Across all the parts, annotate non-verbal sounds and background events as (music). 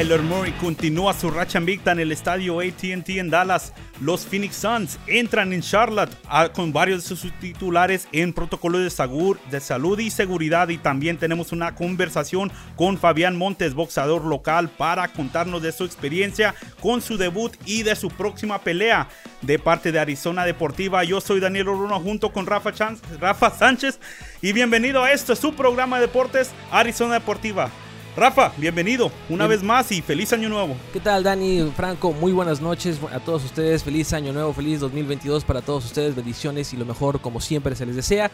Kyler Murray continúa su racha invicta en el estadio ATT en Dallas. Los Phoenix Suns entran en Charlotte ah, con varios de sus titulares en protocolo de, de salud y seguridad. Y también tenemos una conversación con Fabián Montes, boxeador local, para contarnos de su experiencia con su debut y de su próxima pelea. De parte de Arizona Deportiva, yo soy Daniel Oruno junto con Rafa, Sánchez. Y bienvenido a este su programa de deportes Arizona Deportiva. Rafa, bienvenido una vez más y feliz año nuevo. ¿Qué tal Dani, Franco? Muy buenas noches a todos ustedes. Feliz año nuevo, feliz 2022 para todos ustedes. Bendiciones y lo mejor como siempre se les desea.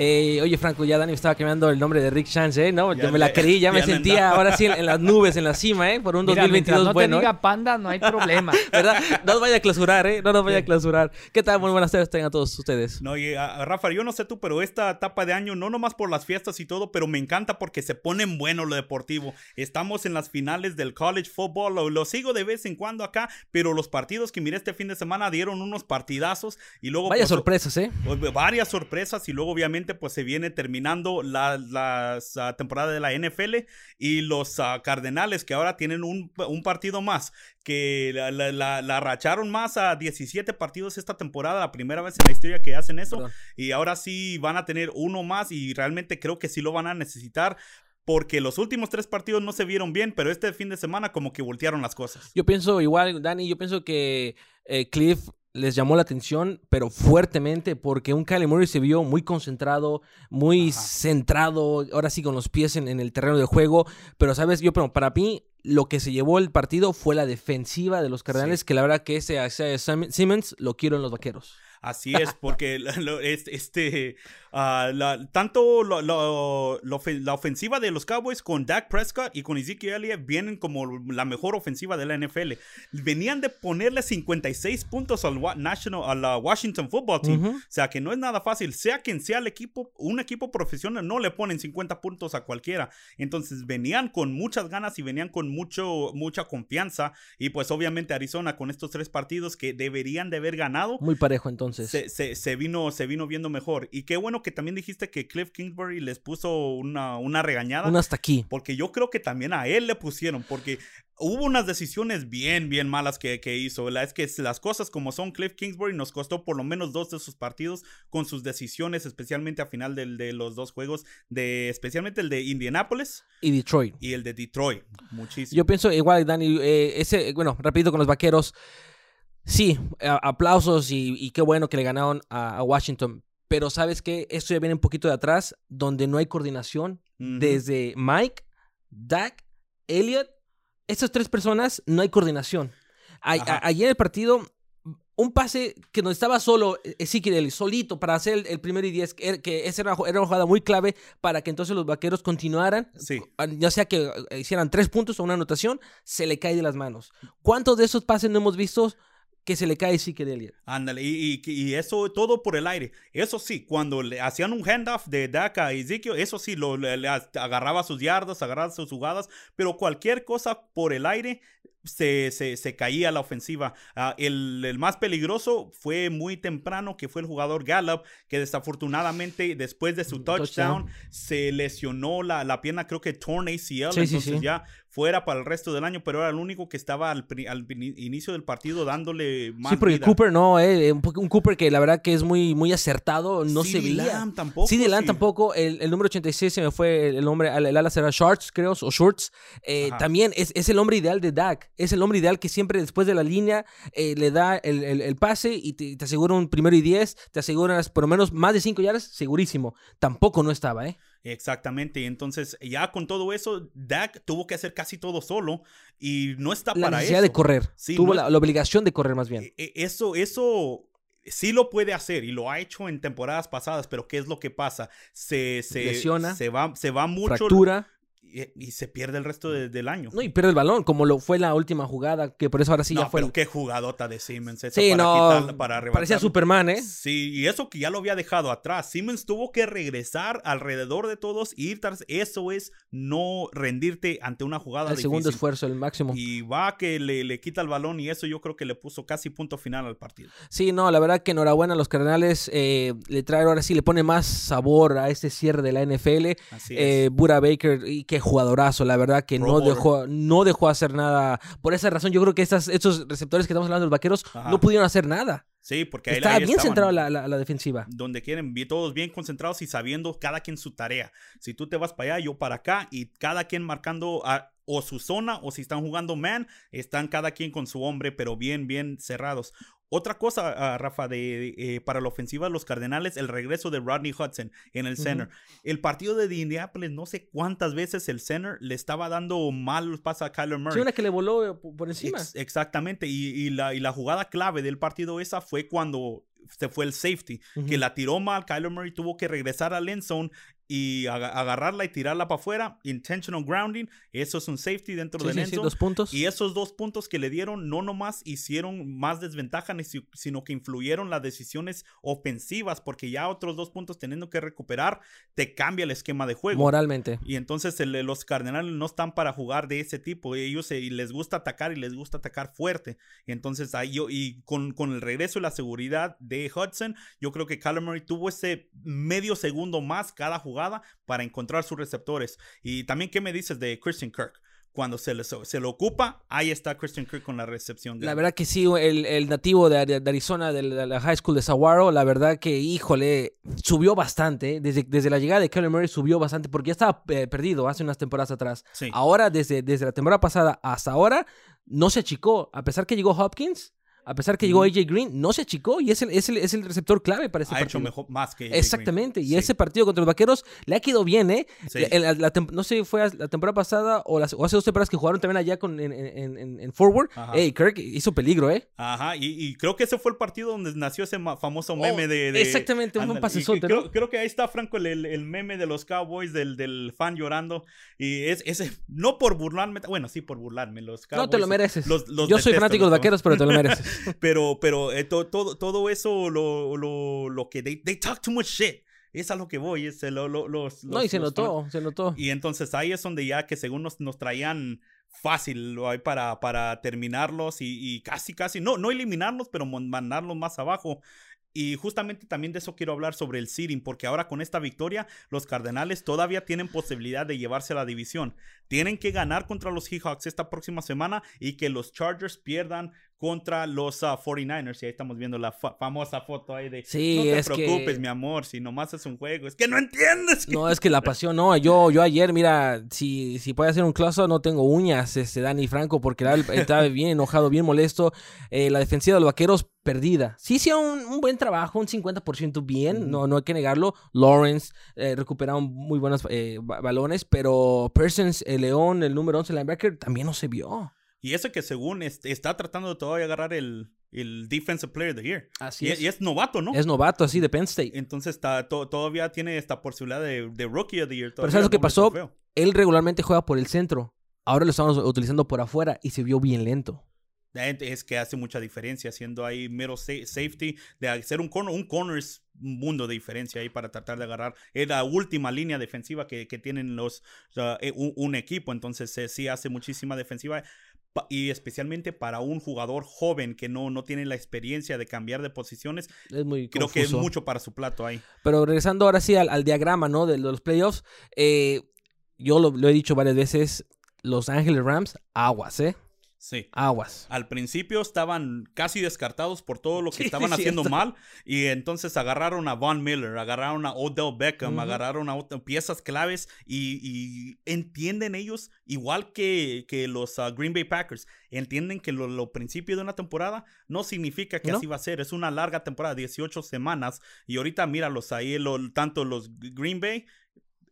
Eh, oye, Franco, ya Dani me estaba cambiando el nombre de Rick Chance, ¿eh? No, yo me la creí, ya, me sentía ahora sí en, las nubes, en la cima, ¿eh? Por un 2022 no bueno. no te diga panda, no hay problema. (laughs) ¿Verdad? No nos vaya a clausurar, ¿eh? No nos vaya a clausurar. ¿Qué tal? Muy buenas tardes tengan todos ustedes. No, y a, Rafa, yo no sé tú, pero esta etapa de año, no nomás por las fiestas y todo, pero me encanta porque se ponen bueno lo deportivo. Estamos en las finales del college football, lo, lo sigo de vez en cuando acá, pero los partidos que miré este fin de semana dieron unos partidazos y luego... Vaya pues, sorpresas, ¿eh? Varias sorpresas y luego obviamente pues se viene terminando la, ah, temporada de la NFL y los ah, Cardenales que ahora tienen un, partido más que la, la, racharon más a 17 partidos esta temporada, la primera vez en la historia que hacen eso y ahora sí van a tener uno más y realmente creo que sí lo van a necesitar porque los últimos tres partidos no se vieron bien, pero este fin de semana como que voltearon las cosas. Yo pienso igual, Dani, yo pienso que eh, Cliff les llamó la atención, pero fuertemente, porque un Kyler Murray se vio muy concentrado, muy centrado, ahora sí con los pies en, el terreno de juego. Pero, ¿sabes? Yo, pero para mí, lo que se llevó el partido fue la defensiva de los Cardenales, que la verdad que ese, ese Simmons lo quiero en los vaqueros. Así es, porque este, Ah, la, tanto la ofensiva de los Cowboys con Dak Prescott y con Ezekiel Elliott vienen como la mejor ofensiva de la NFL. Venían de ponerle 56 puntos al National, a la Washington Football Team. O sea que no es nada fácil. Sea quien sea el equipo, un equipo profesional no le ponen 50 puntos a cualquiera. Entonces venían con muchas ganas y venían con mucho, mucha confianza. Y pues obviamente Arizona con estos tres partidos que deberían de haber ganado. Muy parejo entonces. Se, se vino, se vino viendo mejor. Y qué bueno que también dijiste que Cliff Kingsbury les puso una, una regañada. Una hasta aquí. Porque yo creo que también a él le pusieron, porque hubo unas decisiones bien, bien malas que, que hizo. Es que las cosas como son, Cliff Kingsbury nos costó por lo menos dos de sus partidos con sus decisiones, especialmente a final de los dos juegos, de, especialmente el de Indianapolis. Y Detroit. Y el de Detroit. Muchísimo. Yo pienso igual, Dani, eh, ese, bueno, rapidito con los vaqueros. Sí, aplausos y, qué bueno que le ganaron a Washington. Pero sabes que esto ya viene un poquito de atrás, donde no hay coordinación. Desde Mike, Dak, Elliot, estas tres personas no hay coordinación. Ayer en el partido, un pase que no estaba solo eh, Ezequiel, solito para hacer el, primer y diez, que, que esa era, una jugada muy clave para que entonces los vaqueros continuaran. Sí. Ya sea que eh, hicieran tres puntos o una anotación, se le cae de las manos. ¿Cuántos de esos pases no hemos visto que se le cae de Elliott. Ándale, y, y, eso todo por el aire. Eso sí, cuando le hacían un handoff de Dak a Ezekiel, eso sí, lo, le, agarraba sus yardas, agarraba sus jugadas, pero cualquier cosa por el aire se, se, caía la ofensiva. Ah, el, más peligroso fue muy temprano, que fue el jugador Gallup, que desafortunadamente después de su touchdown, se lesionó la, la, pierna, creo que torn ACL, entonces ya fuera para el resto del año, pero era el único que estaba al, inicio del partido dándole más. Sí, porque Cooper no, eh, un, Cooper que la verdad que es muy, muy acertado, no se veía. Lamb tampoco. Sí, de Lamb tampoco. El, el, número 86 se me fue el nombre, el, ala será Shorts, creo, o Shorts. Eh, también es, es, el hombre ideal de Dak. Es el hombre ideal que siempre después de la línea eh, le da el, el pase y te, te, asegura un primero y diez, te aseguras por lo menos más de cinco yardas, segurísimo. Tampoco no estaba, ¿eh? Exactamente, entonces ya con todo eso, Dak tuvo que hacer casi todo solo y no está la para necesidad de correr, tuvo la, obligación de correr más bien. E, e, eso, eso sí lo puede hacer y lo ha hecho en temporadas pasadas, pero ¿qué es lo que pasa? Se, se lesiona, se va, se va mucho. Fractura y, se pierde el resto del año. No, y pierde el balón, como lo fue la última jugada, que por eso ahora sí ya fue. Pero qué jugadota de Simmons. sí, no. parecía Superman, ¿eh? Sí, y eso que ya lo había dejado atrás. Simmons tuvo que regresar alrededor de todos y ir tras. Eso es no rendirte ante una jugada. El segundo esfuerzo, el máximo. Y va que le, le, quita el balón y eso yo creo que le puso casi punto final al partido. Sí, no, la verdad que enhorabuena a los Cardenales. Eh, le trae ahora sí, le pone más sabor a este cierre de la NFL. Así es. Eh, Baker, y que qué jugadorazo, la verdad que no dejó, no dejó hacer nada. Por esa razón, yo creo que estas, estos receptores que estamos hablando los vaqueros no pudieron hacer nada. Sí, porque ahí, Estaba bien centrado la, la, defensiva. Donde quieren, todos bien concentrados y sabiendo cada quien su tarea. Si tú te vas para allá, yo para acá, y cada quien marcando a, o su zona, o si están jugando man, están cada quien con su hombre, pero bien, bien cerrados. Otra cosa, ah, Rafa, de, eh, para la ofensiva de los Cardenales, el regreso de Rodney Hudson en el center. El partido de Indianapolis, no sé cuántas veces el center le estaba dando mal paso a Kyler Murray. Sí, una que le voló eh, por encima. exactamente, y, la, y la jugada clave del partido esa fue cuando se fue el safety, que la tiró mal, Kyler Murray tuvo que regresar al end zone y agarrarla y tirarla para afuera, intentional grounding, eso es un safety dentro sí, dos puntos. Y esos dos puntos que le dieron no nomás hicieron más desventaja, sino que influyeron las decisiones ofensivas, porque ya otros dos puntos teniendo que recuperar, te cambia el esquema de juego. Moralmente. Y entonces los Cardenales no están para jugar de ese tipo, ellos les gusta atacar y les gusta atacar fuerte. Y entonces ahí yo, y con, con el regreso y la seguridad de Hudson, yo creo que Murray tuvo ese medio segundo más cada jugada para encontrar sus receptores. Y también, ¿qué me dices de Christian Kirk? Cuando se, le, se lo ocupa, ahí está Christian Kirk con la recepción. La verdad que sí, el, nativo de, Arizona, de la, High School de Saguaro, la verdad que, híjole, subió bastante. ¿eh? Desde, desde la llegada de Kyler Murray subió bastante porque ya estaba eh, perdido hace unas temporadas atrás. Ahora, desde, desde la temporada pasada hasta ahora, no se achicó. A pesar que llegó Hopkins, a pesar que llegó AJ Green, no se achicó y es el, es el, es el receptor clave para ese ha partido. Ha hecho mejor, más que AJ Exactamente. Y ese partido contra los vaqueros le ha quedado bien, ¿eh? no sé si fue la temporada pasada o, hace dos temporadas que jugaron también allá con, en, en, en, Forward. Hey, Kirk hizo peligro, ¿eh? Ajá. Y, creo que ese fue el partido donde nació ese famoso oh, meme de, Exactamente, un pasesote. Creo, creo, que ahí está, Franco, el, el, meme de los Cowboys del, del fan llorando. Y es ese, no por burlarme, bueno, sí por burlarme. Los Cowboys, no te lo mereces. Yo soy fanático de los vaqueros, pero te lo mereces. (laughs) pero, pero eh, todo, todo eso, lo, lo, lo que they, they, talk too much shit. Es a lo que voy. Es lo, los, no, y se notó, se notó. Y entonces ahí es donde ya que según nos, nos traían fácil hay para, para terminarlos y, y, casi, casi, no, no eliminarlos, pero mandarlos más abajo. Y justamente también de eso quiero hablar sobre el seeding, porque ahora con esta victoria los Cardenales todavía tienen posibilidad de llevarse a la división. Tienen que ganar contra los Seahawks esta próxima semana y que los Chargers pierdan contra los 49ers. Ah, y ahí estamos viendo la famosa foto ahí de... Sí, no te es preocupes, mi amor, si nomás es un juego. Es que no entiendes. No, es que la pasión, no. Yo, yo ayer, mira, si, si puede hacer un close no tengo uñas, este Dani Franco, porque estaba bien enojado, bien molesto. Eh, la defensiva de los vaqueros perdida. Sí hicieron un, un, buen trabajo, un 50% bien, no, no hay que negarlo. Lawrence eh, recuperaron muy buenos eh, balones, pero Persons, el León, el número 11 linebacker, también no se vio. Y eso que según está tratando de todavía agarrar el, el Defensive Player of the Year. Así y, es. Y es novato, ¿no? Es novato, así, de Penn State. Entonces está, todavía tiene esta posibilidad de, de Rookie of the Year. Pero ¿sabes lo que pasó? Él regularmente juega por el centro. Ahora lo estamos utilizando por afuera y se vio bien lento es que hace mucha diferencia siendo ahí middle safety de hacer un corner un corner es un mundo de diferencia ahí para tratar de agarrar es la última línea defensiva que, que tienen los eh, un, equipo entonces eh, sí hace muchísima defensiva y especialmente para un jugador joven que no, no tiene la experiencia de cambiar de posiciones, es muy creo que es mucho para su plato ahí. Pero regresando ahora sí al, diagrama ¿no? de, los playoffs, eh, yo lo, lo, he dicho varias veces, Los Ángeles Rams, aguas, ¿eh? Sí. Aguas. Al principio estaban casi descartados por todo lo que (laughs) estaban haciendo mal y entonces agarraron a Von Miller, agarraron a Odell Beckham, agarraron a piezas claves y, entienden ellos, igual que, que los uh, Green Bay Packers, entienden que lo, lo, principio de una temporada no significa que así va a ser, es una larga temporada, 18 semanas y ahorita míralos ahí, tanto los Green Bay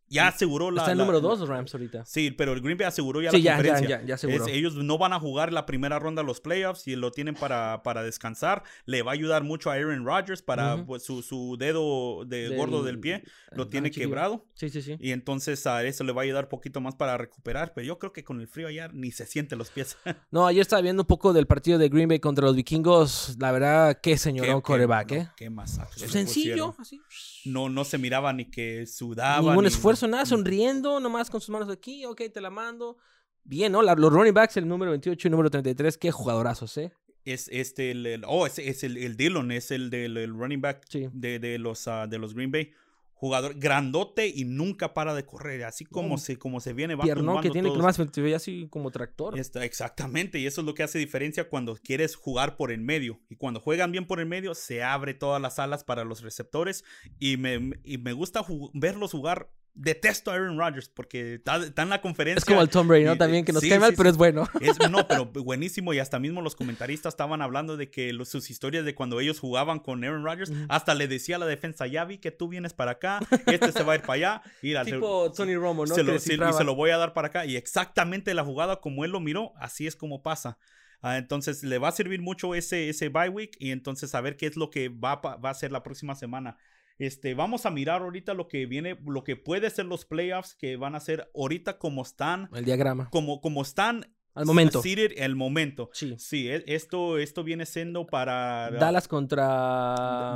ya aseguró la. Está el número 2 Rams ahorita. Sí, pero el Green Bay aseguró ya la ya, conferencia. Ya, ya, ya aseguró. ellos no van a jugar la primera ronda de los playoffs y lo tienen para, para descansar. Le va a ayudar mucho a Aaron Rodgers para pues, su, su, dedo de gordo del pie. Lo tiene quebrado. Sí, sí, sí. Y entonces a eso le va a ayudar poquito más para recuperar. Pero yo creo que con el frío allá ni se siente los pies. (laughs) no, ayer estaba viendo un poco del partido de Green Bay contra los vikingos. La verdad, qué señor coreback, ¿eh? Qué masacre. Sencillo, así. No, no se miraba ni que sudaba. Ningún esfuerzo, nada, sonriendo nomás con sus manos aquí, ok, te la mando. Bien, ¿no? los running backs, el número 28 y el número 33, qué jugadorazos, ¿eh? Es este, el, oh, es, es el, el, Dillon, es el del running back de, de, los, ah, de los Green Bay. jugador grandote y nunca para de correr, así como, se, como se viene, va Piernón que tiene que más así como tractor. Está- exactamente, y eso es lo que hace diferencia cuando quieres jugar por el medio. Y cuando juegan bien por el medio, se abre todas las alas para los receptores. Y me, y me gusta verlos jugar. Detesto a Aaron Rodgers porque está, está en la conferencia. Es como el Tom Brady, ¿no? y- También que nos sí, cae mal, sí, pero es bueno. Es, no, pero (laughs) buenísimo. Y hasta mismo los comentaristas estaban hablando de que los- sus historias de cuando ellos jugaban con Aaron Rodgers, hasta le decía a la defensa, ya vi que tú vienes para acá, este se va a ir para allá. Se- tipo Tony Romo, ¿no? se lo, y se lo voy a dar para acá. Y exactamente la jugada como él lo miró, así es como pasa. Ah, entonces le va a servir mucho ese, ese bye week y entonces a ver qué es lo que va, va a ser la próxima semana. Este, vamos a mirar ahorita lo que viene, lo que puede ser los playoffs que van a ser ahorita como están, El diagrama. como, como están Al momento. seated el momento. Sí. Sí, e- esto, esto viene siendo para Dallas contra.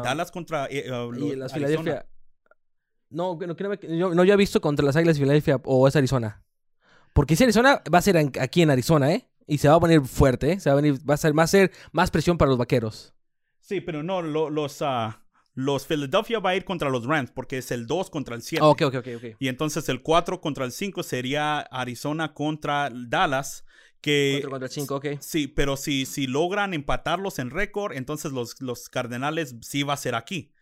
Dallas contra eh, uh, y las. Filadelfia. No, no, yo, no, yo he visto contra las Águilas de Filadelfia o es Arizona. Porque si Arizona va a ser en- aquí en Arizona, ¿eh? Y se va a poner fuerte, ¿eh? Se va a, venir, va a ser, va a ser más presión para los vaqueros. Sí, pero no, lo- los, ah, los Philadelphia va a ir contra los Rams porque es el 2 contra el 7. Ah, ok, ok, ok, ok. Y entonces el 4 contra el 5 sería Arizona contra Dallas. Que 4 contra 5, ok. sí, pero si, si logran empatarlos en récord, entonces los, los Cardenales sí va a ser aquí.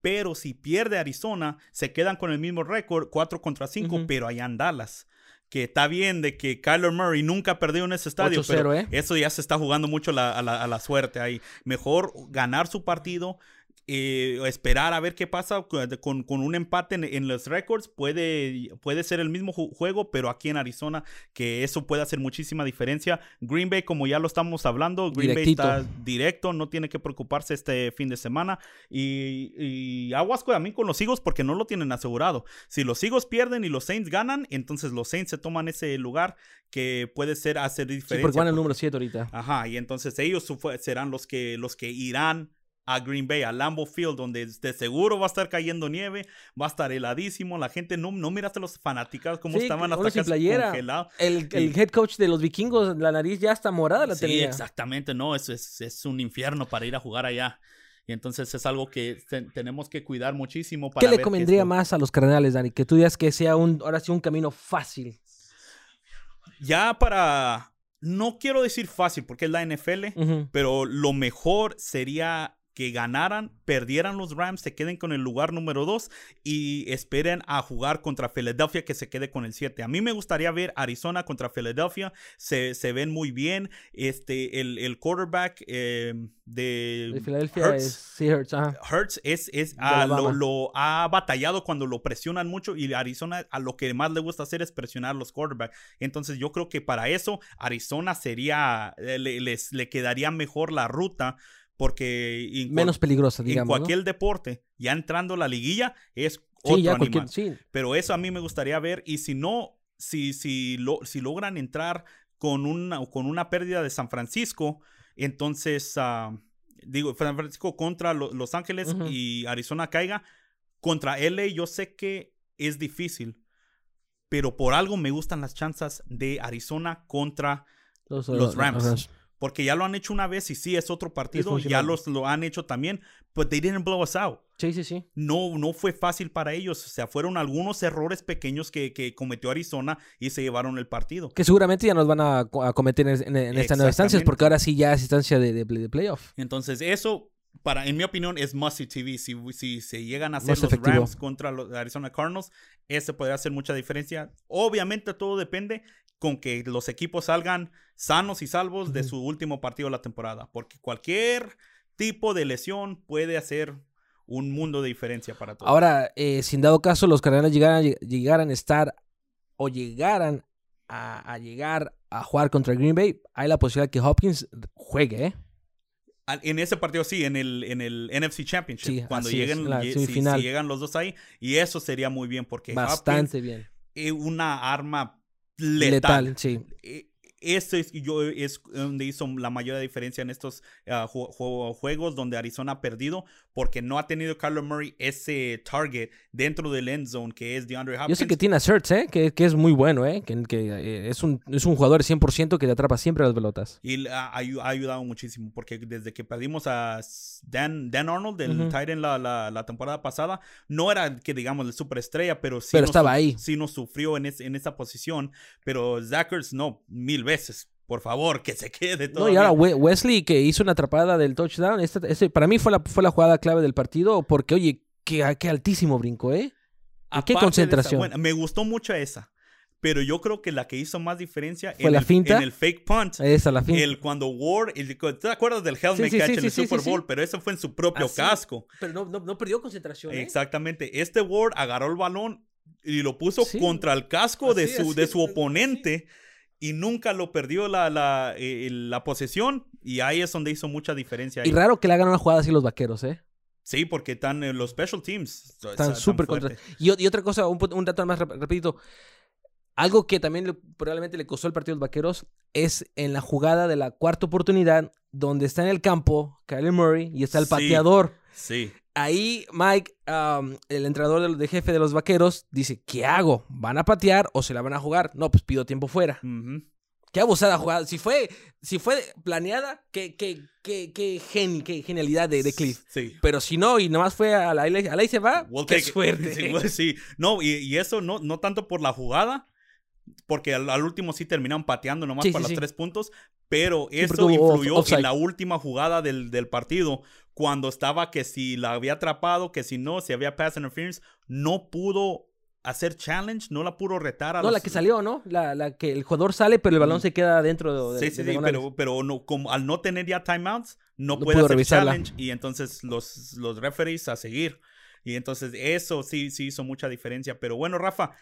Pero si pierde Arizona, se quedan con el mismo récord, 4 contra 5, Ujú. pero allá en Dallas. Que está bien de que Kyler Murray nunca perdió en ese estadio, 8-0, pero ¿eh? eso ya se está jugando mucho la- a, la, a la suerte ahí. Mejor ganar su partido, eh, esperar a ver qué pasa con, con un empate en, en los récords. Puede, puede ser el mismo ju- juego, pero aquí en Arizona, que eso puede hacer muchísima diferencia. Green Bay, como ya lo estamos hablando, Green Directito. Bay está directo, no tiene que preocuparse este fin de semana. Y, y aguas con- a mí con los Eagles porque no lo tienen asegurado. Si los Eagles pierden y los Saints ganan, entonces los Saints se toman ese lugar que puede ser hacer Sí, diferencia. porque van porque- número 7 ahorita. Ajá, y entonces ellos serán los que, los que irán a Green Bay, a Lambeau Field, donde de seguro va a estar cayendo nieve, va a estar heladísimo, la gente no, no miraste los fanáticos cómo Sí, estaban hasta casi congelados. El, el Y- head coach de los vikingos, la nariz ya está morada la Sí, tenía. exactamente, no, eso es, es un infierno para ir a jugar allá. Y entonces es algo que te- tenemos que cuidar muchísimo para ¿Qué le ver convendría es más a los cardenales, Dani? Que tú digas que sea un, ahora sí un camino fácil. Ya para, no quiero decir fácil porque es la NFL. Pero lo mejor sería que ganaran, perdieran los Rams, se queden con el lugar número 2 y esperen a jugar contra Philadelphia que se quede con el 7. A mí me gustaría ver Arizona contra Philadelphia, se, se ven muy bien. Este, el, el quarterback eh, de, De Filadelfia Hurts, es sí, Hurts, ajá. Hurts es, es De ah, lo, lo ha batallado cuando lo presionan mucho y Arizona a lo que más le gusta hacer es presionar a los quarterbacks. Entonces yo creo que para eso Arizona sería, eh, le, les- le quedaría mejor la ruta porque en, Menos peligrosa, en digamos. ¿no? cualquier deporte, ya entrando la liguilla, es Sí, otro ya animal. sí. Pero eso a mí me gustaría ver. Y si no, si, si, lo, si logran entrar con una, con una pérdida de San Francisco, entonces, ah, digo, San Francisco contra lo- Los Ángeles y Arizona caiga. Contra LA yo sé que es difícil, pero por algo me gustan las chances de Arizona contra Los, los Rams. Porque ya lo han hecho una vez y sí es otro partido, ya funcional. los lo han hecho también, but they didn't blow us out Sí, sí, sí. no, no fue fácil para ellos. O sea, fueron algunos errores pequeños que, que cometió Arizona y se llevaron el partido. Que seguramente ya nos van a, co- a cometer en, en- estas nuevas instancias, porque ahora sí ya es instancia de, de, de playoff. Entonces, eso, para, en mi opinión, es must TV. Si, si se llegan a hacer Más los efectivo. Rams contra los Arizona Cardinals, ese podría hacer mucha diferencia. Obviamente, todo depende con que los equipos salgan sanos y salvos de su último partido de la temporada. Porque cualquier tipo de lesión puede hacer un mundo de diferencia para todos. Ahora, eh, si en dado caso los cardenales llegaran, llegaran a estar o llegaran a, a llegar a jugar contra Green Bay, hay la posibilidad que Hopkins juegue, ¿eh? En ese partido sí, en el, en el NFC Championship. Sí, cuando es, lleguen, la si- llegan los dos ahí. Y eso sería muy bien porque Bastante Hopkins bien. es una arma letal. Letal, sí. Este es, yo, es donde hizo la mayor diferencia en estos uh, juegos donde Arizona ha perdido porque no ha tenido Carlos Murray ese target dentro del end zone que es DeAndre Hopkins. Yo sé que tiene a Sertz, ¿eh? que, que, es muy bueno, ¿eh? que, que eh, es, un, es un jugador 100% que te atrapa siempre las pelotas. Y ha, ha, ayudado muchísimo porque desde que perdimos a Dan, Dan Arnold del uh -huh. la, la, la, temporada pasada, no era que digamos el superestrella, pero sí, pero nos, estaba ahí. sí nos sufrió en, es, en esa posición, pero Zachers no, mil veces por favor, que se quede todo. No, y ahora Wesley que hizo una atrapada del touchdown, este, este, para mí fue la, fue la jugada clave del partido, porque oye, qué, qué altísimo brinco, ¿eh? ¿Qué concentración? Esa, bueno, me gustó mucho esa. Pero yo creo que la que hizo más diferencia ¿Fue en, la el, finta? en el fake punt. Esa, la finta. El, cuando Ward, el, ¿te acuerdas del helmet Sí, catch sí, en el Super Bowl? Pero eso fue en su propio Así, casco. Pero no, no, no perdió concentración, ¿eh? Exactamente. Este Ward agarró el balón y lo puso Sí. contra el casco de su, así, de su oponente y nunca lo perdió la, la, eh, la posesión. Y ahí es donde hizo mucha diferencia. ahí. Y raro que le hagan una jugada así los vaqueros, ¿eh? Sí, porque están en los special teams. Están súper contra. Y, otra cosa, un, un dato más rap- rapidito. Algo que también le- probablemente le costó el partido a los vaqueros es en la jugada de la cuarta oportunidad, donde está en el campo Kyler Murray y está el Sí. pateador. Sí. Ahí Mike, um, el entrenador de jefe de los vaqueros, dice: ¿Qué hago? ¿Van a patear o se la van a jugar? No, pues pido tiempo fuera. Qué abusada jugada. Si fue, si fue planeada, qué, qué, qué, qué, gen- qué genialidad de, de Cliff. Sí. Pero si no, y nomás fue a la, a la ahí se va, We'll qué (laughs) suerte. Sí, sí. No, y, y eso no, no tanto por la jugada, porque al, al último sí terminaron pateando nomás Sí, para sí, los sí. tres puntos, pero Sí, eso off- influyó offside. en la última jugada del, del partido, cuando estaba que si la había atrapado, que si no, si había pass interference, no pudo hacer challenge, no la pudo retar a No, los- la que salió, ¿no? La, la que el jugador sale, pero el balón Mm. se queda dentro de, Sí, de sí, sí, diagonales. pero, pero no, como al no tener ya timeouts, no, No puede hacer revisarla. challenge y entonces los, los referees a seguir. Y entonces eso sí, sí hizo mucha diferencia. Pero bueno, Rafa,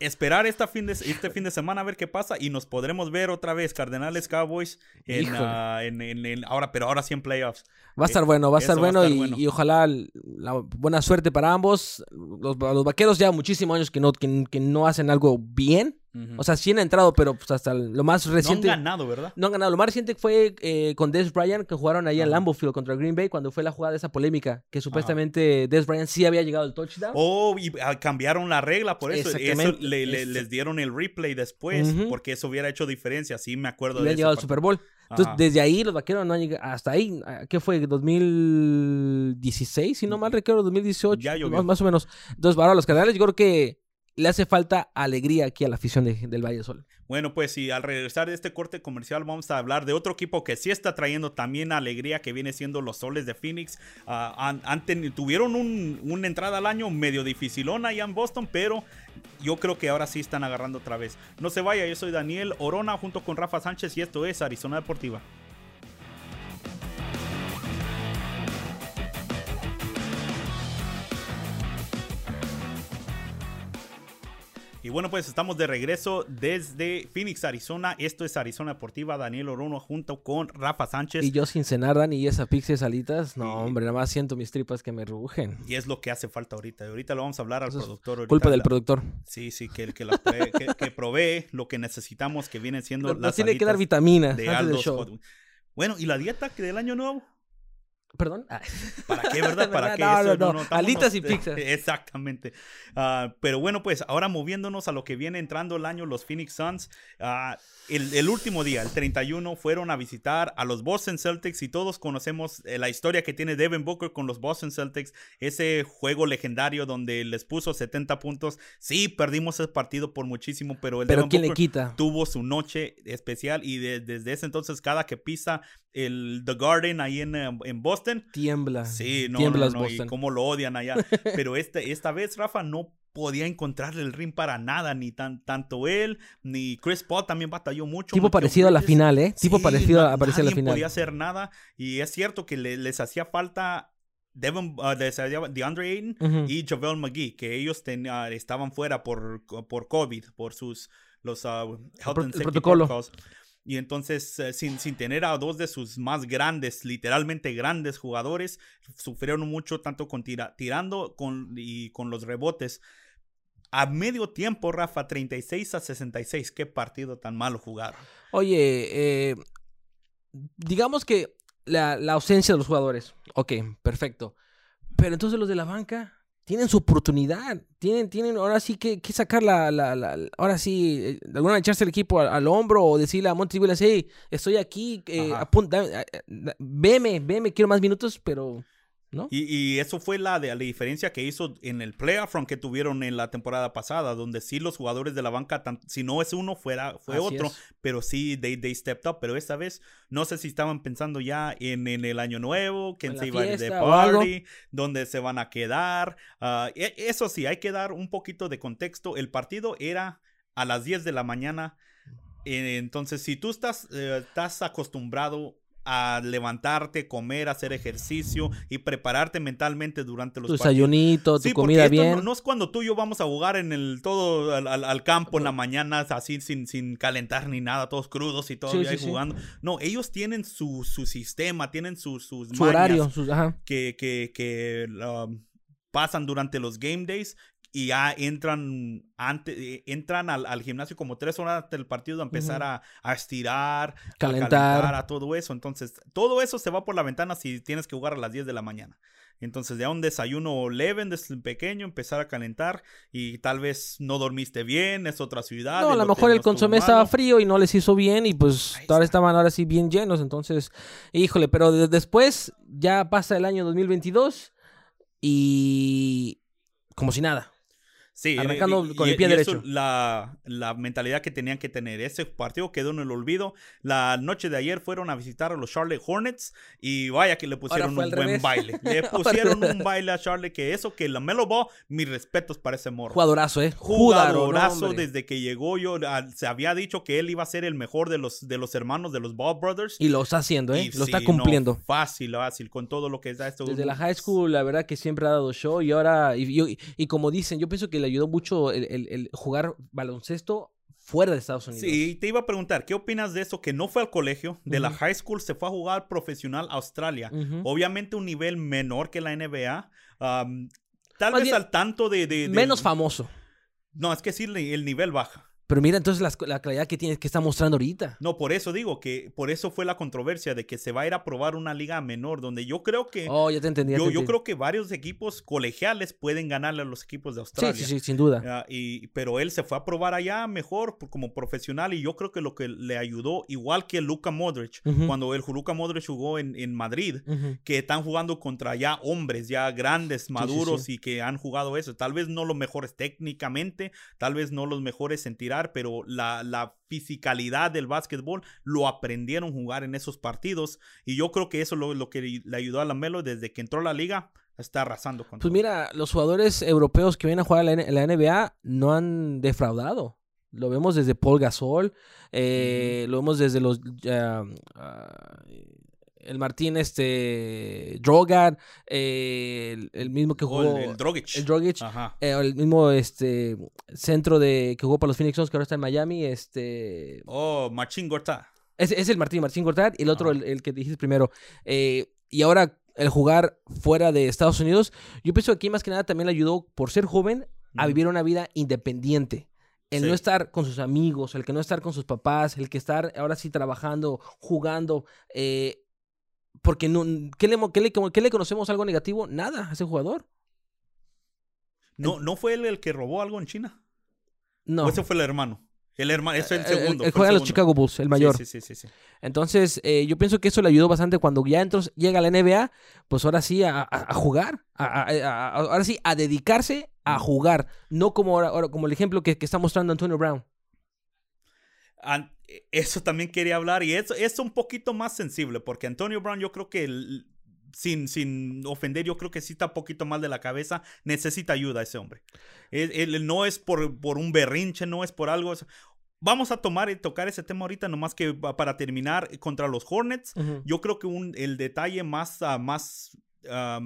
esperar esta fin de, este fin de semana a ver qué pasa y nos podremos ver otra vez Cardenales Cowboys en, ah, en- en- en- ahora, pero ahora sí en playoffs. Va a estar bueno, va a estar va a bueno, estar y, bueno. y ojalá la buena suerte para ambos. Los, los vaqueros ya muchísimos años que no, que, que no hacen algo bien. O sea, sí han entrado, pero pues hasta lo más no han reciente. ganado, ¿verdad? No han ganado. Lo más reciente fue eh, con Des Bryant, que jugaron ahí en Ajá. Lambeau Field contra Green Bay, cuando fue la jugada de esa polémica, que supuestamente Des Bryant sí había llegado al touchdown. Oh, y ah, cambiaron la regla por eso. Eso le- les dieron el replay después, porque eso hubiera hecho diferencia. Sí, me acuerdo y de eso. llegado al Super Bowl. Entonces, Ajá. desde ahí los vaqueros no han llegado. Hasta ahí, ah, ¿qué fue? ¿2016? Si no mal recuerdo, 2018. Ya llovió. más, más o menos. Entonces, ahora los Cardenales, yo creo que le hace falta alegría aquí a la afición de- del Valle Sol. Bueno, pues sí, al regresar de este corte comercial vamos a hablar de otro equipo que sí está trayendo también alegría, que viene siendo los Soles de Phoenix. Teni- tuvieron un- una entrada al año medio dificilona allá en Boston, pero yo creo que ahora sí están agarrando otra vez. No se vaya, yo soy Daniel Orona junto con Rafa Sánchez y esto es Arizona Deportiva. Y bueno, pues estamos de regreso desde Phoenix, Arizona. Esto es Arizona Deportiva. Daniel Orono junto con Rafa Sánchez. Y yo sin cenar, Dani, y esa pizza de salitas, no, Sí. hombre, nada más siento mis tripas que me rugen. Y es lo que hace falta ahorita. Y ahorita lo vamos a hablar al Eso productor. ahorita Culpa del la- productor. Sí, sí, que, que, la provee, que, que provee lo que necesitamos, que vienen siendo Nos, nos las tiene que dar vitaminas de antes del show. Bueno, ¿y la dieta que del año nuevo? ¿Perdón? Ah, ¿Para qué, verdad? (laughs) ¿Para qué? No, Eso no, no. estamos- Alitas y pizza. (laughs) Exactamente. Ah, pero bueno, pues ahora moviéndonos a lo que viene entrando el año, los Phoenix Suns. ah, el, el último día, el 31, fueron a visitar a los Boston Celtics y todos conocemos eh, la historia que tiene Devin Booker con los Boston Celtics. Ese juego legendario donde les puso 70 puntos. Sí, perdimos ese partido por muchísimo, pero el Pero Devin ¿quién le quita? tuvo su noche especial y de- desde ese entonces cada que pisa el The Garden ahí en, eh, en Boston, Tiembla. Sí, no, Tiemblas no, no, y Boston. cómo lo odian allá. (laughs) Pero este, esta vez Rafa no podía encontrarle el ring para nada, ni tan, tanto él, ni Chris Paul también batalló mucho. Tipo parecido a la final, ¿eh? Tipo Sí, parecido a aparecer a la nadie final. podía hacer nada y es cierto que le- les hacía falta Devin, uh, DeAndre Ayton Ujú. y JaVale McGee, que ellos ten- ah, estaban fuera por, por COVID, por sus los ah, health pro- and safety protocolo. Y entonces, eh, sin, sin tener a dos de sus más grandes, literalmente grandes jugadores, sufrieron mucho tanto con tira- tirando con, y con los rebotes. A medio tiempo, Rafa, 36 a 66. Qué partido tan malo jugaron. Oye, eh, digamos que la, la ausencia de los jugadores. Ok, perfecto. Pero entonces los de la banca tienen su oportunidad. Tienen, tienen ahora sí que, que sacar la, la, la, Ahora sí, eh, de alguna echarse el equipo al, al, hombro o decirle a Monty Williams, hey, estoy aquí, eh, apunta, eh, veme, veme, quiero más minutos, pero y, y, eso fue la, de, la diferencia que hizo en el playoff que tuvieron en la temporada pasada, donde sí los jugadores de la banca, si no es uno, fuera, fue otro, pero sí, they, they, stepped up. Pero esta vez, no sé si estaban pensando ya en, en el año nuevo, que se iba a ir de party, dónde se van a quedar. Uh, eso sí, hay que dar un poquito de contexto. El partido era a las 10 de la mañana. Entonces, si tú estás, eh, estás acostumbrado a levantarte, comer, hacer ejercicio y prepararte mentalmente durante los tu desayunito, tu comida bien. No, es cuando tú y yo vamos a jugar en el todo al, campo en la mañana así sin, sin calentar ni nada, todos crudos y todo ahí jugando. No, ellos tienen su, su sistema, tienen sus su horario, que, que, que um, pasan durante los game days y ya entran, antes, eh, entran al, al, gimnasio como tres horas antes del partido a empezar a, a, estirar, calentar. a calentar, a todo eso. Entonces, todo eso se va por la ventana si tienes que jugar a las 10 de la mañana. Entonces, ya un desayuno leve desde pequeño, empezar a calentar y tal vez no dormiste bien, es otra ciudad. No, a lo mejor el consomé estaba frío y no les hizo bien y pues ahora estaban ahora sí bien llenos. Entonces, híjole, pero después ya pasa el año 2022 y como si nada. Sí, arrancando con el pie derecho. la, la, mentalidad que tenían que tener. Ese partido quedó en el olvido. La noche de ayer fueron a visitar a los Charlotte Hornets y vaya que le pusieron un buen baile. (laughs) Le pusieron un baile a Charlotte que eso, que la Melo Ball, mis respetos para ese morro. Jugadorazo, ¿eh? Jugadorazo desde que llegó. Yo se había dicho que él iba a ser el mejor de los, de los hermanos de los Ball Brothers. Y lo está haciendo, ¿eh? lo está cumpliendo. fácil, fácil, con todo lo que está esto. Desde la high school, la verdad que siempre ha dado show y ahora, y, y como dicen, yo pienso que le ayudó mucho el, el, jugar baloncesto fuera de Estados Unidos. Sí, te iba a preguntar, ¿qué opinas de eso? Que no fue al colegio, de la high school se fue a jugar profesional a Australia. Obviamente un nivel menor que la NBA. tal vez al tanto de, Menos famoso. No, es que sí, el nivel baja. Pero mira entonces la, calidad que tiene, que está mostrando ahorita. No, por eso digo que por eso fue la controversia de que se va a ir a probar una liga menor, donde yo creo que. Oh, ya te entendí. yo, yo creo que varios equipos colegiales pueden ganarle a los equipos de Australia. Sí, sí, sí sin duda. Ah, y, pero él se fue a probar allá mejor como profesional y yo creo que lo que le ayudó, igual que Luka Modric, cuando el Luka Modric jugó en, en Madrid, que están jugando contra ya hombres, ya grandes, maduros y que han jugado eso. Tal vez no los mejores técnicamente, tal vez no los mejores en pero la, la fisicalidad del básquetbol lo aprendieron a jugar en esos partidos. Y yo creo que eso es lo, lo, que le ayudó a la Melo desde que entró a la liga. Está arrasando con Pues mira, los jugadores europeos que vienen a jugar a la, NBA no han defraudado. Lo vemos desde Paul Gasol, eh, lo vemos desde los uh, el Martín este Drogat, eh, el, mismo que jugó el, Drogic, el, Drogic eh, el mismo este centro de que jugó para los Phoenix Suns que ahora está en Miami, este Oh, Martín Gortat. Es, es el Martín, Martín Gortat y el otro el, que dijiste primero. Eh, y ahora el jugar fuera de Estados Unidos, yo pienso que aquí más que nada también le ayudó por ser joven a vivir una vida independiente. El no estar con sus amigos, el que no estar con sus papás, el que estar ahora sí trabajando, jugando, eh, porque no, ¿qué, le, qué, le, ¿qué le conocemos algo negativo? Nada a ese jugador. No, ¿No fue él el que robó algo en China? No. ¿O ese fue el hermano? El hermano, es el eh, segundo. Él, juega a los Chicago Bulls, el mayor. Sí, sí, sí. sí, Entonces, eh, yo pienso que eso le ayudó bastante cuando ya entró, llega a la NBA, pues ahora sí a, jugar. ahora sí a dedicarse a jugar. No como, ahora, como el ejemplo que, que está mostrando Antonio Brown. Eso también quería hablar y eso es un poquito más sensible porque Antonio Brown yo creo que sin, sin ofender, yo creo que sí está un poquito mal de la cabeza, necesita ayuda ese hombre. Él, no es por, por, un berrinche, no es por algo. Vamos a tomar y tocar ese tema ahorita, nomás que para terminar contra los Hornets. Yo creo que un, el detalle más, ah, más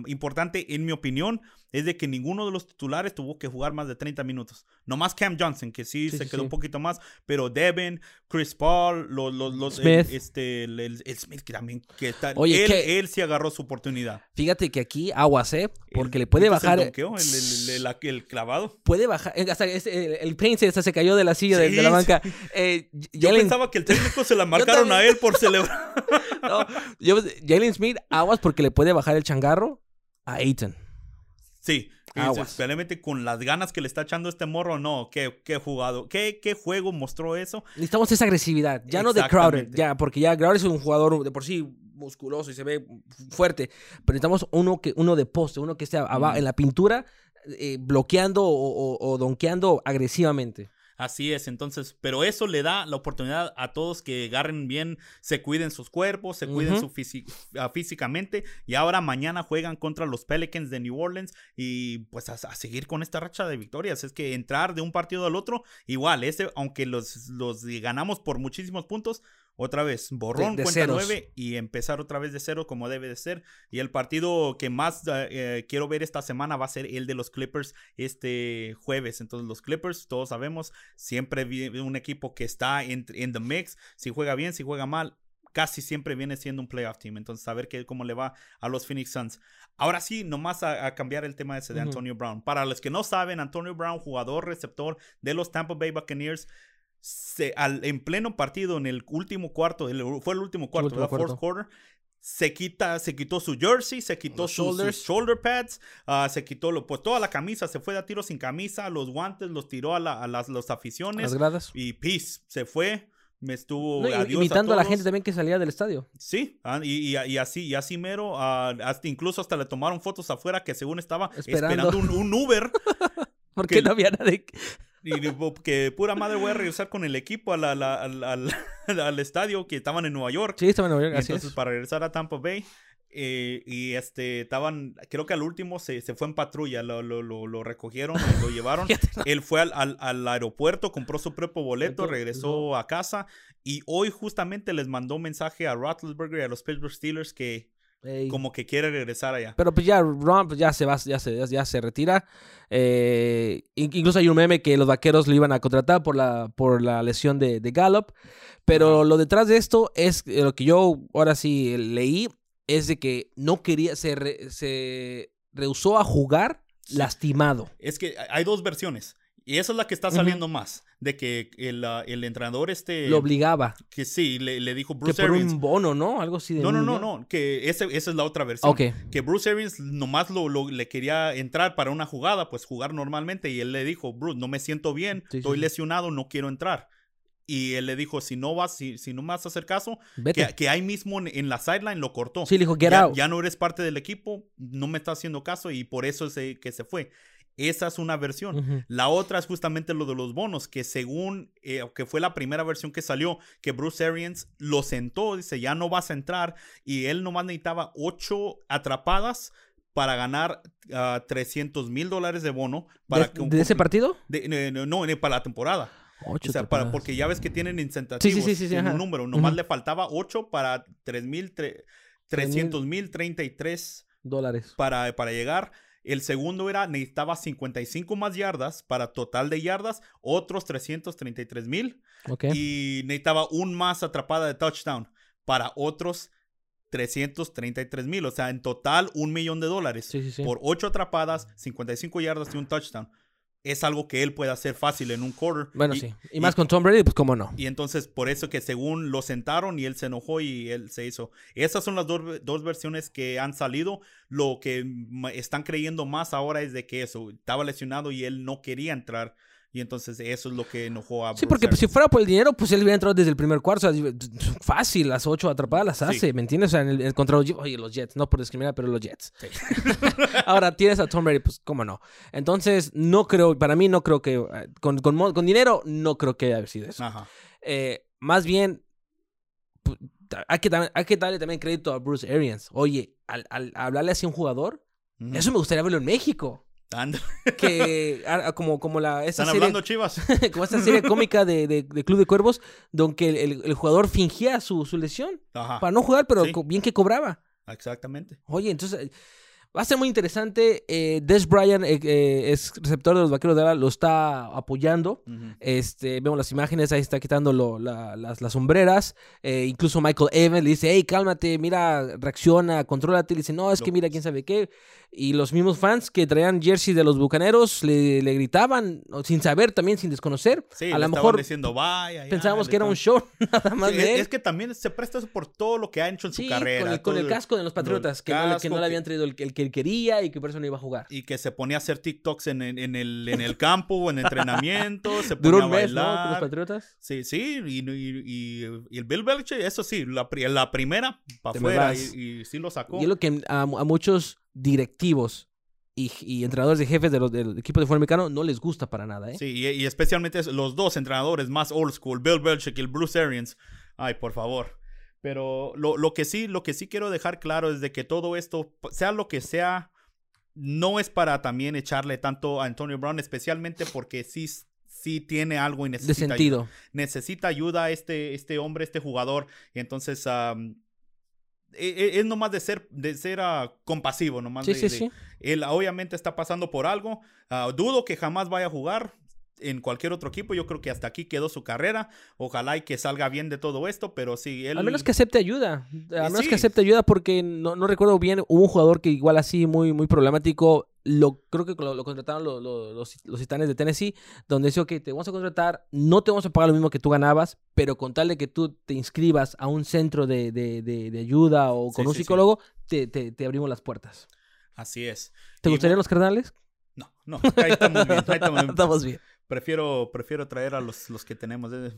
importante, en mi opinión, es de que ninguno de los titulares tuvo que jugar más de 30 minutos. No más Cam Johnson, que sí, Sí, se quedó sí. un poquito más, pero Devin, Chris Paul, los, los, los Smith. el- este, el, el- el Smith que también, que está, Oye, él, sí agarró su oportunidad. Fíjate que aquí aguas, ¿eh? Porque le puede ¿viste el bajar. El, el- clavado. Puede bajar. eh, Hasta el, se, hasta se cayó de la silla de, de la banca. Eh, Yo Jalen- pensaba que el técnico se la (laughs) marcaron a él por celebrar. (laughs) no, yo- Jalen Smith, aguas porque le puede bajar el changarro a Aiton. Sí, especialmente con las ganas que le está echando este morro, no, qué, qué jugado, qué, qué juego mostró eso. Necesitamos esa agresividad. Ya no de Crowder, ya, porque ya Crowder es un jugador de por sí musculoso y se ve fuerte. Pero necesitamos uno que uno de poste, uno que esté Mm. en la pintura, eh, bloqueando o, o- o donkeando agresivamente. Así es, entonces, pero eso le da la oportunidad a todos que agarren bien, se cuiden sus cuerpos, se cuiden su ah, físicamente y ahora mañana juegan contra los Pelicans de New Orleans y pues a, a seguir con esta racha de victorias. Es que entrar de un partido al otro, igual, ese, aunque los, los ganamos por muchísimos puntos, otra vez, borrón, De- de cuenta ceros. nueve y empezar otra vez de cero como debe de ser. Y el partido que más eh, eh, quiero ver esta semana va a ser el de los Clippers este jueves. Entonces los Clippers, todos sabemos, siempre un equipo que está en, en the mix. Si juega bien, si juega mal, casi siempre viene siendo un playoff team. Entonces, a ver qué, cómo le va a los Phoenix Suns. Ahora sí, nomás a, a cambiar el tema ese de. Antonio Brown. Para los que no saben, Antonio Brown, jugador receptor de los Tampa Bay Buccaneers, se, al, en pleno partido, en el último cuarto, el- fue el último cuarto, último ¿verdad? Fourth quarter. Se quita, se quitó su jersey, se quitó sus, shoulder pads, ah, se quitó lo, pues toda la camisa, se fue de a tiro sin camisa, los guantes los tiró a, la- a las los aficiones Las gradas. y peace, se fue, me estuvo No, imitando a, la todos. gente también que salía del estadio. Sí, ah, y, y- y así, y así mero, ah, hasta, incluso hasta le tomaron fotos afuera que según estaba Esperando. esperando, un, un Uber. (laughs) Porque Que- no había nadie. Y que pura madre voy a regresar con el equipo a la- la- al, al- (laughs) al estadio que estaban en Nueva York. Sí, estaba en Nueva York, Y así entonces es. para regresar a Tampa Bay. eh, y este, estaban, creo que al último se, se fue en patrulla, lo, lo, lo, lo recogieron, lo (laughs) llevaron. Él fue al, al- al aeropuerto, compró su propio boleto, Boleto, regresó a casa. Y hoy justamente les mandó un mensaje a Roethlisberger y a los Pittsburgh Steelers que Ey. como que quiere regresar allá. Pero pues ya Ron pues ya se va, ya se, ya se retira. Eh, in- incluso hay un meme que los vaqueros lo iban a contratar por la, por la lesión de, de Gallup. Pero lo detrás de esto es eh, lo que yo ahora sí leí, es de que no quería, se, re- se rehusó a jugar lastimado. Es que hay dos versiones. Y esa es la que está saliendo más. De que el, ah, el entrenador este... Lo obligaba. que sí, le, le dijo Que Bruce por Arians. un bono, ¿no? Algo así de No, no, no, no. Que ese- esa es la otra versión. Ok. Que Bruce Arians nomás lo, lo- le quería entrar para una jugada, pues jugar normalmente. Y él le dijo, Bruce, no me siento bien, Sí, estoy sí. lesionado, no quiero entrar. Y él le dijo, si no vas, si, si no me vas a hacer caso, que, que ahí mismo en, en la sideline lo cortó. Sí, le dijo, get ya, out. ya no eres parte del equipo, no me está haciendo caso y por eso es que se fue. Esa es una versión. La otra es justamente lo de los bonos, que según, eh, que fue la primera versión que salió, que Bruce Arians lo sentó, dice, ya no vas a entrar, y él nomás necesitaba ocho atrapadas para ganar ah, 300 mil dólares de bono. Para ¿De, que un de ese partido? de- no, no, no, para la temporada. Ocho O sea, para, porque ya ves que tienen incentativos. Sí, sí, sí, ajá. un número. Nomás le faltaba 8 para 3 mil, 300 mil 33 Dólares. para, para llegar. El segundo era, necesitaba 55 más yardas para total de yardas, otros 333 mil. Ok. Y necesitaba un más atrapada de touchdown para otros 333 mil. O sea, en total un millón de dólares Sí, sí, sí. por 8 atrapadas, 55 yardas y un touchdown. Es algo que él puede hacer fácil en un quarter. Bueno, Y- sí. Y más con Tom Brady, pues cómo no. y entonces por eso que según lo sentaron y él se enojó y él se hizo. Esas son las dos, dos versiones que han salido. Lo que están creyendo más ahora es de que eso, estaba lesionado y él no quería entrar. Y entonces eso es lo que enojó a Sí, Bruce porque pues, si fuera por el dinero, pues él hubiera entrado desde el primer cuarto. O sea, (laughs) fácil, las ocho atrapadas las Sí. hace, ¿me entiendes? O sea, en el, en- contra los, oye, los Jets, no por discriminar, pero los Jets. (laughs) Ahora tienes a Tom Brady, pues cómo no. Entonces, no creo, para mí no creo que, eh, con, con, con dinero, no creo que haya sido eso. Ajá. Eh, más bien, hay que, hay que darle también crédito a Bruce Arians. Oye, al, al hablarle así a un jugador, eso me gustaría verlo en México. Que (laughs) como, como la esa Están serie, hablando chivas. (laughs) como esta serie cómica de, de- de Club de Cuervos, donde el, el- el jugador fingía su, su lesión Ajá. para no jugar, pero Sí. bien que cobraba. Exactamente. Oye, entonces, Va a ser muy interesante. Eh, Des Bryant eh, eh, es receptor de los Vaqueros de Dallas, lo está apoyando. Este, vemos las imágenes, ahí está quitando lo- la- las, las sombreras. Eh, incluso Michael Evans le dice, hey, cálmate, mira, reacciona, contrólate. Le dice, no, es que mira, quién sabe qué. Y los mismos fans que traían jersey de los Bucaneros le, le gritaban, sin saber también, sin desconocer. Sí, a lo mejor diciendo vaya. ya", pensábamos que era un show (laughs) nada más Sí, de es, él. es que también se presta eso por todo lo que ha hecho en su carrera. con el, con todo el casco de los Patriotas, que, no, le- que no le habían traído el, el que él quería y que por eso no iba a jugar. Y que se ponía a hacer TikToks en, en- en el, en el campo o en (laughs) entrenamiento. Se Duró ponía un a mes, ¿no? Con los bailar. Patriotas. Sí, sí, y, y- y- y el Bill Belichick, eso sí, la, pri- la primera para afuera y, y sí lo sacó. Y es lo que a, a muchos directivos y, y entrenadores de jefes de los- del equipo de fútbol americano no les gusta para nada, ¿eh? Sí, y, y especialmente es- los dos entrenadores más old school, Bill Belichick y el Bruce Arians. Ay, por favor. Pero lo, lo que sí, lo que sí quiero dejar claro es de que todo esto, sea lo que sea, no es para también echarle tanto a Antonio Brown, especialmente porque sí, sí tiene algo y de necesita ayuda. sentido. necesita ayuda este, este hombre, este jugador. Y entonces es nomás de ser, de ser ah, compasivo, nomás Sí, de- sí, de- sí. Él obviamente está pasando por algo. Ah, dudo que jamás vaya a jugar en cualquier otro equipo. Yo creo que hasta aquí quedó su carrera. Ojalá y que salga bien de todo esto, pero sí, él... Al menos que acepte ayuda. Al menos sí. que acepte ayuda porque no, no recuerdo bien. Hubo un jugador que igual así muy, muy problemático. Lo, creo que lo, lo contrataron lo- lo- los, los titanes de Tennessee. Donde dice, ok, te vamos a contratar. No te vamos a pagar lo mismo que tú ganabas. Pero con tal de que tú te inscribas a un centro de, de- de- de ayuda o con Sí, un sí, psicólogo, te, te- te abrimos las puertas. Así es. ¿Te Y gustarían los cardenales? No, no, ahí estamos bien. ahí estamos bien. (laughs) Estamos bien. Prefiero, prefiero traer a los, los que tenemos. eh.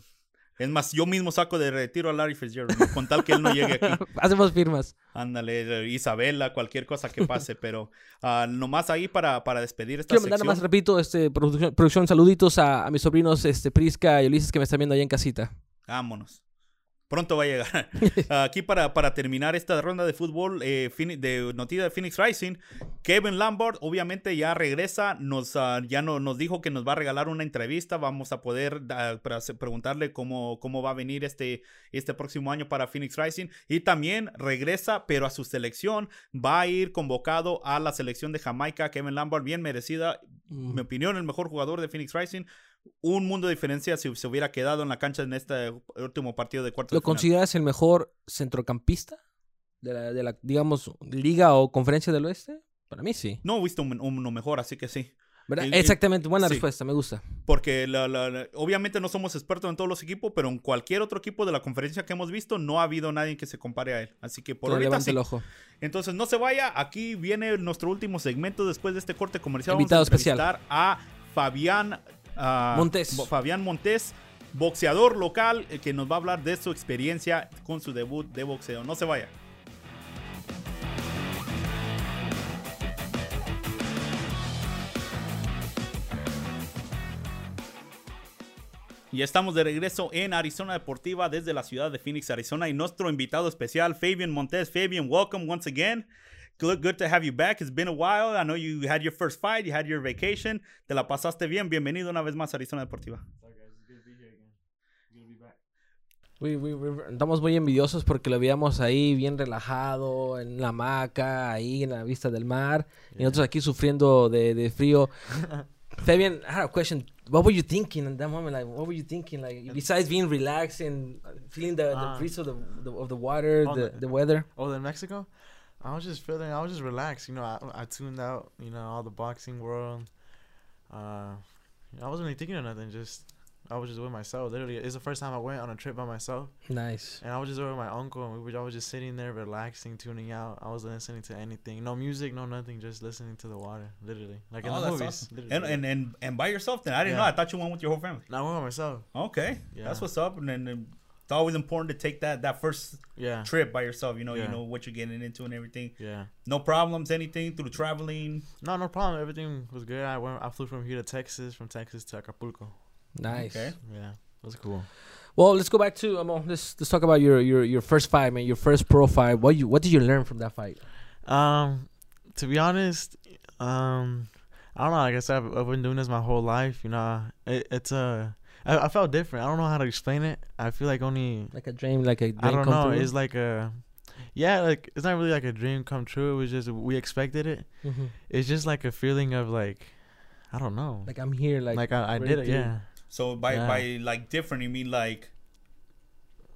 Es más, yo mismo saco de retiro a Larry Fitzgerald, ¿no? con tal que él no llegue aquí. (laughs) Hacemos firmas. Ándale, Isabela, cualquier cosa que pase, pero ah, nomás ahí para, para despedir esta Quiero mandar sección. más, repito, este, producción, producción saluditos a, a mis sobrinos este, Prisca y Ulises que me están viendo allá en casita. Vámonos. Pronto va a llegar. (laughs) Aquí para, para terminar esta ronda de fútbol eh, de noticia de Phoenix Rising, Kevin Lambert obviamente ya regresa, nos, ah, ya no, nos dijo que nos va a regalar una entrevista, vamos a poder ah, para preguntarle cómo, cómo va a venir este, este próximo año para Phoenix Rising y también regresa, pero a su selección, va a ir convocado a la selección de Jamaica, Kevin Lambert, bien merecida, Mm. mi opinión, el mejor jugador de Phoenix Rising. Un mundo de diferencia si se hubiera quedado en la cancha en este último partido de cuarto ¿Lo de final. consideras el mejor centrocampista de la, de la, digamos, liga o conferencia del oeste? Para mí sí. No he visto un- uno mejor, así que sí. Exactamente, buena sí. respuesta, me gusta. Porque la- la- la- obviamente no somos expertos en todos los equipos, pero en cualquier otro equipo de la conferencia que hemos visto no ha habido nadie que se compare a él. Así que por ahorita sí. el ojo. Entonces no se vaya, aquí viene nuestro último segmento después de este corte comercial. Invitado Vamos a especial. a Fabián Montés. Bo- Fabián Montés, boxeador local, eh, que nos va a hablar de su experiencia con su debut de boxeo. No se vaya. Y estamos de regreso en Arizona Deportiva desde la ciudad de Phoenix, Arizona. Y nuestro invitado especial, Fabian Montes. Fabian, welcome once again. Good, good to have you back. It's been a while. I know you had your first fight, you had your vacation. Te la pasaste bien. Bienvenido una vez más a Arizona Deportiva. We- we- we- estamos muy envidiosos porque lo veíamos ahí bien relajado, en la hamaca, ahí en la vista del mar. Y nosotros aquí sufriendo de, de frío. (laughs) Fabian, I have a question. What were you thinking in that moment? Like, what were you thinking? Like, besides being relaxed and feeling the, the Ah. breeze of the, the of the water, Oh, the, the- the weather. Oh, in Mexico, I was just feeling. I was just relaxed. You know, I, I tuned out. You know, all the boxing world. Uh, I wasn't really thinking of nothing. Just I was just with myself. Literally, it's the first time I went on a trip by myself, Nice. and I was just with my uncle, and we were. I was just sitting there, relaxing, tuning out. I wasn't listening to anything. No music, no nothing. Just listening to the water. Literally, like in Oh, the that's movies. awesome. And, and, and, and by yourself then? I didn't know. I thought you went with your whole family. Now I went by myself. Okay. Yeah. That's what's up. And then and it's always important to take that, that first Yeah. trip by yourself. You know, you know what you're getting into and everything. Yeah. No problems, anything through traveling. No, no problem. Everything was good. I went. I flew from here to Texas, from Texas to Acapulco. Nice. Okay. Yeah, it was cool. Well, let's go back to um, let's let's talk about your your your first fight, man. Your first pro fight. What you what did you learn from that fight? Um, to be honest, um, I don't know. Like I said, I've, I've been doing this my whole life. You know, it, it's a. I, I felt different. I don't know how to explain it. I feel like only. Like a dream, like a dream I don't come know. true? It's like a. yeah, like it's not really like a dream come true. It was just we expected it. Mm-hmm. It's just like a feeling of like, I don't know, Like I'm here. Like, like, I, I did it. Yeah, So by Yeah. by like different, you mean like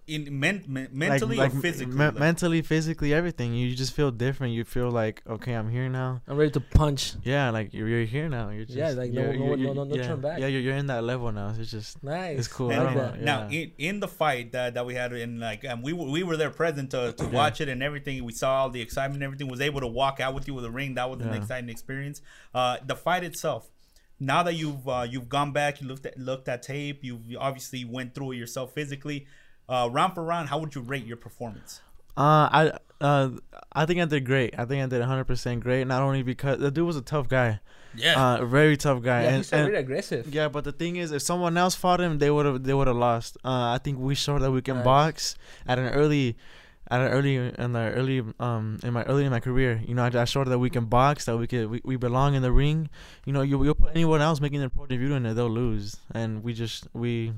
in men, men- mentally like, or physically? me- like- mentally, physically, everything. You just feel different. You feel like okay, I'm here now. I'm ready to punch. Yeah, like you're, you're here now. You're just Yeah, like, no- you're- no- you're- no- no- no yeah, turn back. Yeah, you're, you're in that level now. It's just Nice. It's cool. I I don't know. that. Now, in, in the fight that, that we had, in like, um, we were, we were there present to, to Yeah. watch it and everything. We saw all the excitement and everything. Was able to walk out with you with the ring. That was an exciting experience. Uh, the fight itself. Now that you've uh, you've gone back, you looked at looked at tape. You've you obviously went through it yourself physically. Uh, round for round, how would you rate your performance? Uh, I uh, I think I did great. I think I did 100 percent great. Not only because the dude was a tough guy, Yeah, uh, a very tough guy. Yeah, and, he's and- really aggressive. yeah, but the thing is, if someone else fought him, they would have they would have lost. Uh, I think we showed that we can Nice. box at an early, at an early in the early um in my early in my career. You know, I, I showed that we can box, that we could we, we belong in the ring. You know, you you put anyone else making their pro debut in there, they'll lose. And we just we.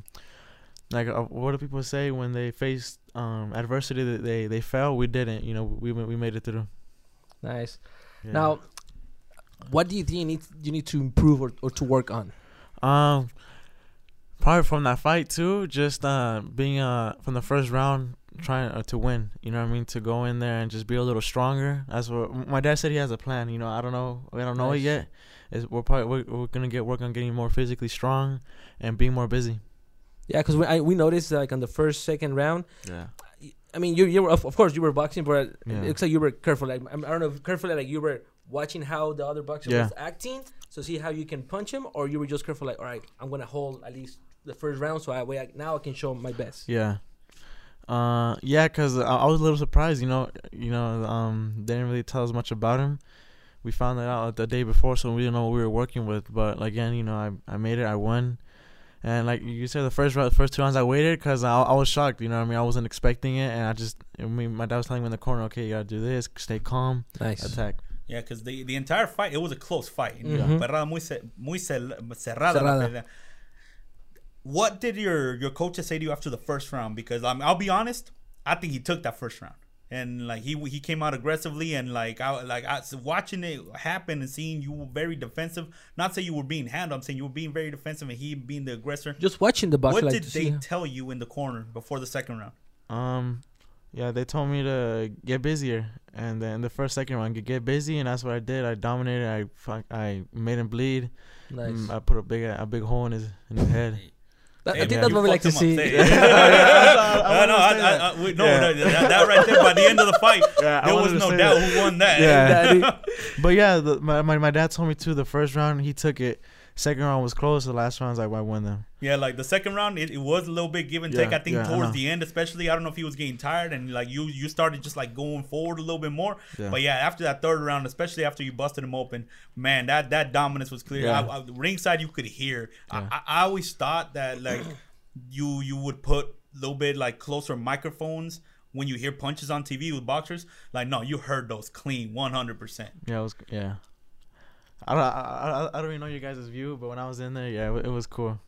Like uh, what do people say when they face um, adversity? That they they fell. We didn't. You know, we we made it through. Nice. Yeah. Now, what do you think you need you need to improve or, or to work on? Um, probably from that fight too. Just uh, being uh from the first round, trying uh, to win. You know what I mean? To go in there and just be a little stronger. That's what my dad said. He has a plan. You know, I don't know. We don't know Nice. it yet. Is we're probably we're, we're gonna get work on getting more physically strong and being more busy. Yeah, because we I, we noticed like on the first second round. Yeah. I mean, you you were of, of course you were boxing, but Yeah. it looks like you were careful. Like I don't know, if carefully like you were watching how the other boxer Yeah. was acting, so see how you can punch him, or you were just careful. Like, all right, I'm gonna hold at least the first round, so I way I, now I can show my best. Yeah. Uh, yeah, cause I, I was a little surprised. You know, you know, um, they didn't really tell us much about him. We found that out the day before, so we didn't know what we were working with. But again, you know, I I made it. I won, and like you said, the first round, first two rounds, I waited because I, I was shocked. You know, what I mean, I wasn't expecting it, and I just, I mean, my dad was telling me in the corner, okay, you gotta do this, stay calm, Nice. attack. yeah, because the the entire fight it was a close fight. Mhm. Perrada muy ce- muy cerrada. Cerrada. What did your your coaches say to you after the first round? Because um, I'll be honest, I think he took that first round. And like he he came out aggressively and like I like I watching it happen and seeing you were very defensive. Not say you were being handled. I'm saying you were being very defensive and he being the aggressor. Just watching the box. what like, did they see- tell you in the corner before the second round? Um, yeah, they told me to get busier, and then the first second round, get busy, and that's what I did. I dominated. I fuck, I made him bleed. Nice. Mm, I put a big a big hole in his in his head. That- I think man, that's what we like to see. up. Say- (laughs) (laughs) I no, no, wanted I, I, that. We- no, Yeah. no, that, that right there. By the end of the fight, (laughs) Yeah, there was no doubt that. who won that. Yeah. But yeah, the, my, my my dad told me too. The first round he took it. Second round was close. The last round like, I won them. Yeah, like the second round, it, it was a little bit give and Yeah, take. I think yeah, towards know. the end, especially, I don't know if he was getting tired and like you, you started just like going forward a little bit more. Yeah. But yeah, after that third round, especially after you busted him open, man, that that dominance was clear. I, I, ringside, you could hear. I, I always thought that like you you would put a little bit like closer microphones when you hear punches on TV with boxers. Like no, you heard those clean, one hundred percent. Yeah, it was yeah. I don't I, I, I don't really know you guys' view, but when I was in there, yeah, it, it was cool.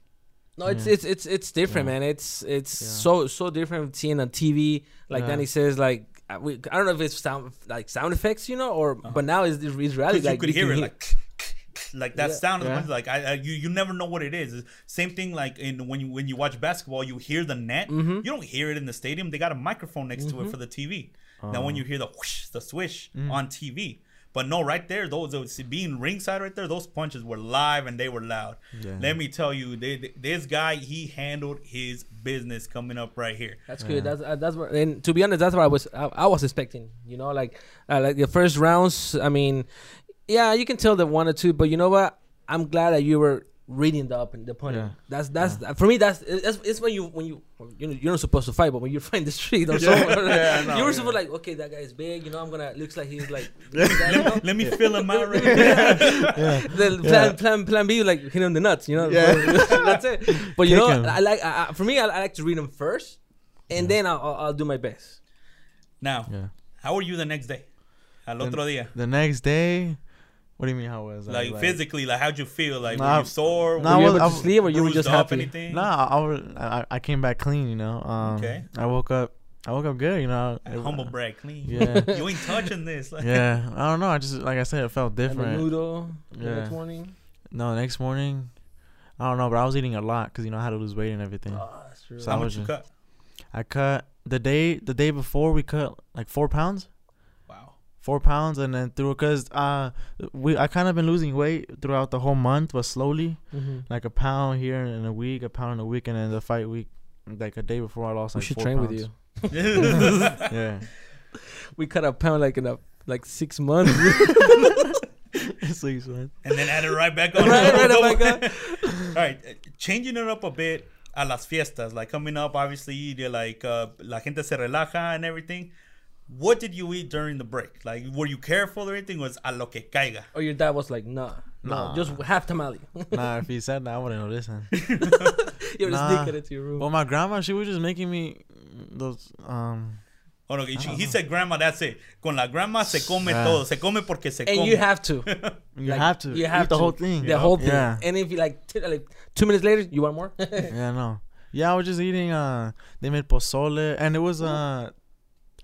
No, it's Yeah. it's it's it's different, Yeah. man. It's it's Yeah. so so different seeing on TV. Like Yeah. Danny says, like I, we, I don't know if it's sound like sound effects, you know, or but now it's, it's reality. Because you Like could hear can it like like that Yeah. sound of the like I, I you you never know what it is. Same thing like in when you when you watch basketball, you hear the net. Mhm. You don't hear it in the stadium. They got a microphone next to Mhm. it for the TV. Now when Um, you hear the whoosh, the swish Mm. on TV. But no, right there, those those- being ringside right there, those punches were live and they were loud. yeah. Let me tell you, they, they- this guy he handled his business coming up right here. That's Yeah. good. That's uh, that's what. And to be honest, that's what I was I, I was expecting. You know, like uh, like the first rounds. I mean, yeah, you can tell the one or two, but you know what? I'm glad that you were reading the up and the opponent. Yeah. That's that's for me. That's it's, it's when you when you you know you're not supposed to fight, but when you (laughs) find the street or Yeah. somewhere, (laughs) Yeah, I know, you were yeah. supposed like okay, that guy is big. You know, I'm gonna looks like he's like. (laughs) let, let me fill him out right yeah. the plan, plan, plan B, like hit him in the nuts, you know. Yeah. That's it. But you Kick know, him. I like. I, I- for me, I, I like to read them first, and then I'll, I'll, I'll do my best. Now, Yeah. how were you the next day? Al otro día. The next day, what do you mean? How was I? Like, physically, like how'd you feel? Like Nah, were you sore? nah, were you I was- able I to sleep, or you were just happy? anything? Nah, I, was, I I came back clean. You know. Um, Okay. I woke up. I woke up good. You know. It- Humble brag, clean. Yeah. (laughs) you ain't touching this. Like, yeah, I don't know. I just like I said, it felt And the different. noodle Yeah. next morning. No, the next morning, I don't know, but I was eating a lot because you know I had to lose weight and everything. Oh, that's true. So How I much you just- cut? I cut the day the day before we cut like four pounds, Wow. Four pounds, and then through because uh we I kind of been losing weight throughout the whole month, but slowly mm-hmm. like a pound here in a week, a pound in a week, and then the fight week, like a day before I lost We like should four train with you. (laughs) Yeah, We cut a pound like in a like six months. (laughs) (laughs) six months. and then add it right back on. Right, right back on. All right, uh, changing it up a bit a las fiestas, like coming up, obviously, you're like uh, la gente se relaja and everything. What did you eat during the break? Like, were you careful or anything? Was a lo que caiga? or your dad was like, nah, no, Nah. just half tamale. (laughs) Nah, if he said that, I wouldn't know listen. (laughs) you were Nah. sneaking into your room. Well, my grandma, she was just making me those um. Oh no, he, he said grandma. That's it. Con la grandma se come Yeah. todo. Se come porque se and come. you have to. (laughs) You Like, have to. You have eat the whole thing. The whole thing. Yeah. And if you like, t- like two minutes later, you want more? Yeah, no. Yeah, I was just eating. Uh, they made pozole, and it was uh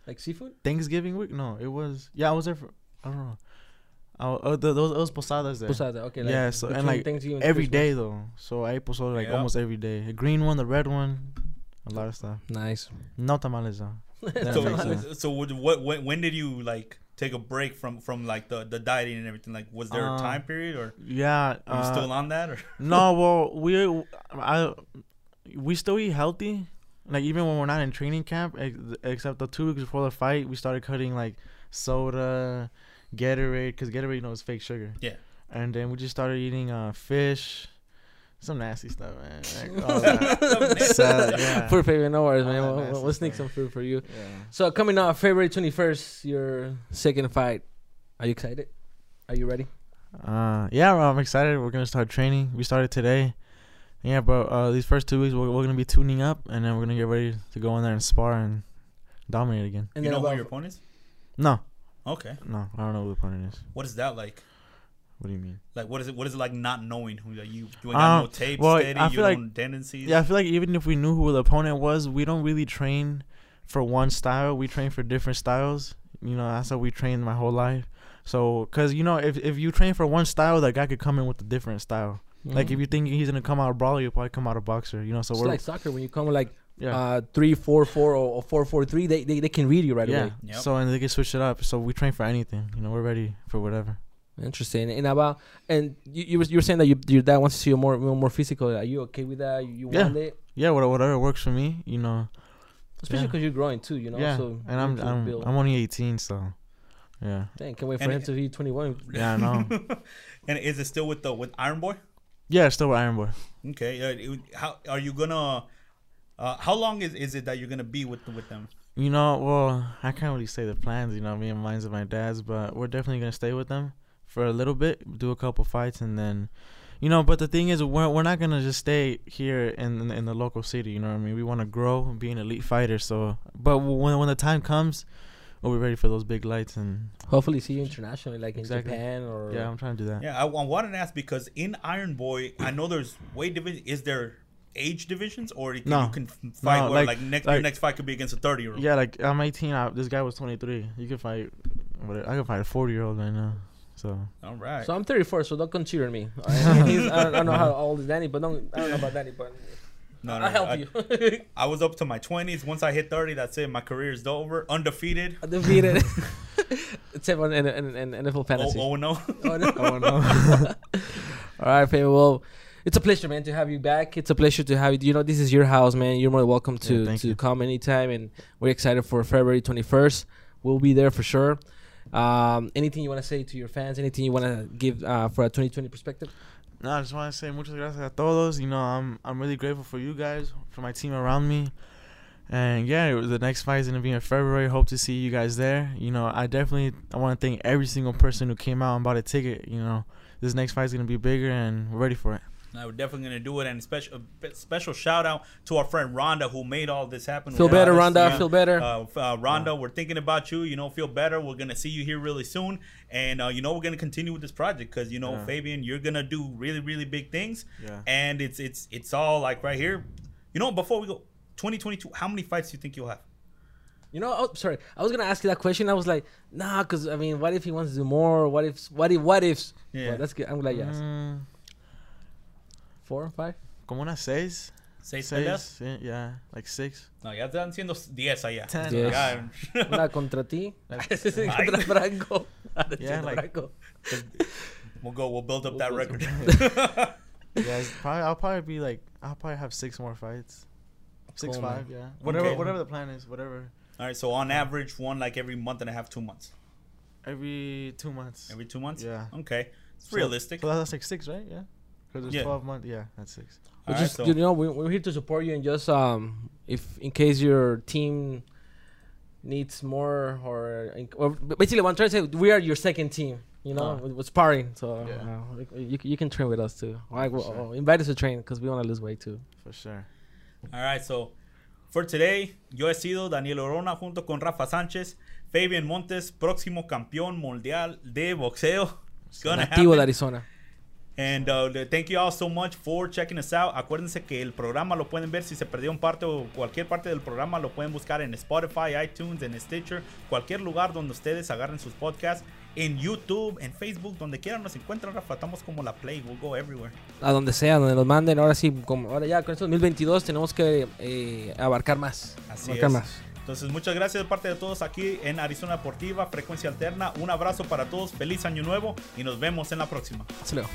like seafood? Thanksgiving week. No, it was. Yeah, I was there for. I don't know. Oh, uh, the, those those posadas there. Posada, okay. Like Yeah, so- and, like, Thanksgiving Every Christmas. day though, so I ate pozole like Yeah. almost every day. The green one, the red one, a lot of stuff. Nice. No tamales though. (laughs) So, so, sense. what, when, when did you like take a break from from like the the dieting and everything? Like, was there a Uh, time period or Yeah. are you uh, still on that? Or no, (laughs) well, we I we still eat healthy. Like even when we're not in training camp, ex- except the two weeks before the fight, we started cutting like soda, Gatorade, because Gatorade you know is fake sugar. Yeah. And then we just started eating uh fish, some nasty stuff, man. (laughs) Like, all that. Salad, yeah. Food favorite, no worries, man. All that We'll, we'll sneak stuff. some food for you. yeah. So coming up February 21st, your second fight. Are you excited? Are you ready? Uh, yeah, well, I'm excited. We're gonna start training. We started today. Yeah, but uh, these first two weeks we're, we're gonna be tuning up, and then we're gonna get ready to go in there and spar and dominate again. And you know who your opponent is? No, Okay. no, I don't know who the opponent is. What is that like? What do you mean? Like, what is it? What is it like not knowing who like, you? You ain't got no Um, tape well, steady. I You feel like- don't tendencies. Yeah, I feel like even if we knew who the opponent was, we don't really train for one style. We train for different styles. You know, that's how we trained my whole life. So, cause you know, if if you train for one style, that guy could come in with a different style. Like if you think he's gonna come out a brawler, you'll probably come out a boxer. You know, so it's we're like soccer when you come with like yeah. uh three four four or, or four four three, they, they they can read you right yeah. away. Yep. So and they can switch it up. So we train for anything. You know, we're ready for whatever. Interesting. And about and you you were, you were saying that you, your dad wants to see you more more physical. Are you okay with that? You, you Yeah. want it? Yeah, whatever, whatever works for me. You know. Especially Yeah. because you're growing too. You know. yeah. So and I'm I'm build. I'm only 18, so yeah. Dang, can't wait for And him it- to be 21. Yeah, I know. (laughs) and is it still with the with Iron Boy? Yeah, still with Iron Boy. Okay. Uh, how are you gonna? Uh, how long is, is it that you're gonna be with with them? You know, well, I can't really say the plans. You know, me and mine's and my dad's, but we're definitely gonna stay with them for a little bit, do a couple fights, and then, you know. But the thing is, we're we're not gonna just stay here in in the local city. You know what I mean? We want to grow and be an elite fighter. So, but when when the time comes, we'll be ready for those big lights. And Hopefully, see you internationally, like in Japan or yeah, I'm trying to do that. Yeah, I, I wanted to ask because in Iron Boy, I know there's weight division. Is there age divisions, or you can, No. you can fight No, where like- like, next your like- next fight could be against a thirty year old? Yeah, like I'm 18. I, this guy was 23. You can fight. What I can fight a 40 year old right now. So All right. So I'm 34, so don't consider me. (laughs) I, I, I don't know how old is Danny, but don't I don't know about Danny, but no, no, I'll help I, you. (laughs) I was up to my twenties. Once I hit thirty, that's it. My career is over. Undefeated. (laughs) Undefeated. (laughs) Except on in, in, in NFL Oh, fantasy. oh no. Oh, no. oh no. All right, Fabian. Well, it's a pleasure, man, to have you back. It's a pleasure to have you. You know, this is your house, man. You're more than welcome to Yeah, to you. come anytime, and we're excited for February 21st. We'll be there for sure. Um, anything you want to say to your fans? Anything you want to give uh, for a 2020 perspective? No, I just want to say muchas gracias a todos. You know, I'm I'm really grateful for you guys, for my team around me. And yeah, the next fight is gonna be in February. Hope to see you guys there. You know, I definitely I want to thank every single person who came out and bought a ticket. You know, this next fight is gonna be bigger, and we're ready for it. No, we're definitely gonna do it, and special special shout out to our friend Rhonda who made all this happen. Feel better, us. Rhonda. Yeah. Feel better. Uh, uh, Rhonda, we're thinking about you. You know, feel better. We're gonna see you here really soon, and uh, you know we're gonna continue with this project because you know Yeah. Fabian, you're gonna do really really big things, Yeah. and it's it's it's all like right here. You know, before we go, 2022, how many fights do you think you'll have? You know, oh, sorry. I was gonna ask you that question. I was like, nah, because I mean, what if he wants to do more? What if? What if? What ifs? Yeah. But that's good. I'm glad you asked. Mm, Four, five. como unas seis. ¿Seis peleas? Seis, yeah, yeah, like six. No, ya están siendo 10 allá. Ten. Yes. Ya. (laughs) Una contra ti. Like- (laughs) contra Franco. (laughs) Yeah, like- Franco. We'll go. We'll build up that We'll build record. Yeah, it's probably I'll probably be like I'll probably have six more fights. Six Cool, man. five, yeah. Whatever Okay. whatever the plan is, whatever. All right. So on average, one like every month and a half, two months. Every two months. Every two months. Yeah. Okay. It's So- realistic. So that's like six, right? Yeah. Because it's Yeah. twelve months. Yeah, that's six. Right, just so- you know, we, we're here to support you and just um, if in case your team needs more or, or basically, what I'm trying to say, we are your second team. You know, Uh. with, with sparring. So Yeah. uh, you you can train with us too. Like, For well, sure. oh, invite us to train because we want to lose weight too. For sure. All right, so for today, yo he sido Daniel Orona junto con Rafa Sánchez, Fabian Montes, próximo campeón mundial de boxeo. It's gonna Nativo de. Arizona. And uh, thank you all so much for checking us out. Acuérdense que el programa lo pueden ver si se perdieron parte o cualquier parte del programa lo pueden buscar en Spotify, iTunes, en Stitcher, cualquier lugar donde ustedes agarren sus podcasts, en YouTube, en Facebook, donde quieran nos encuentran, Rafa. Estamos como la Play, we'll go everywhere. A donde sea, donde nos manden. Ahora sí, como ahora ya con este 2022 tenemos que eh, abarcar más. Así abarcar es. más. Entonces, muchas gracias de parte de todos aquí en Arizona Deportiva, Frecuencia Alterna. Un abrazo para todos, feliz año nuevo y nos vemos en la próxima. Hasta luego.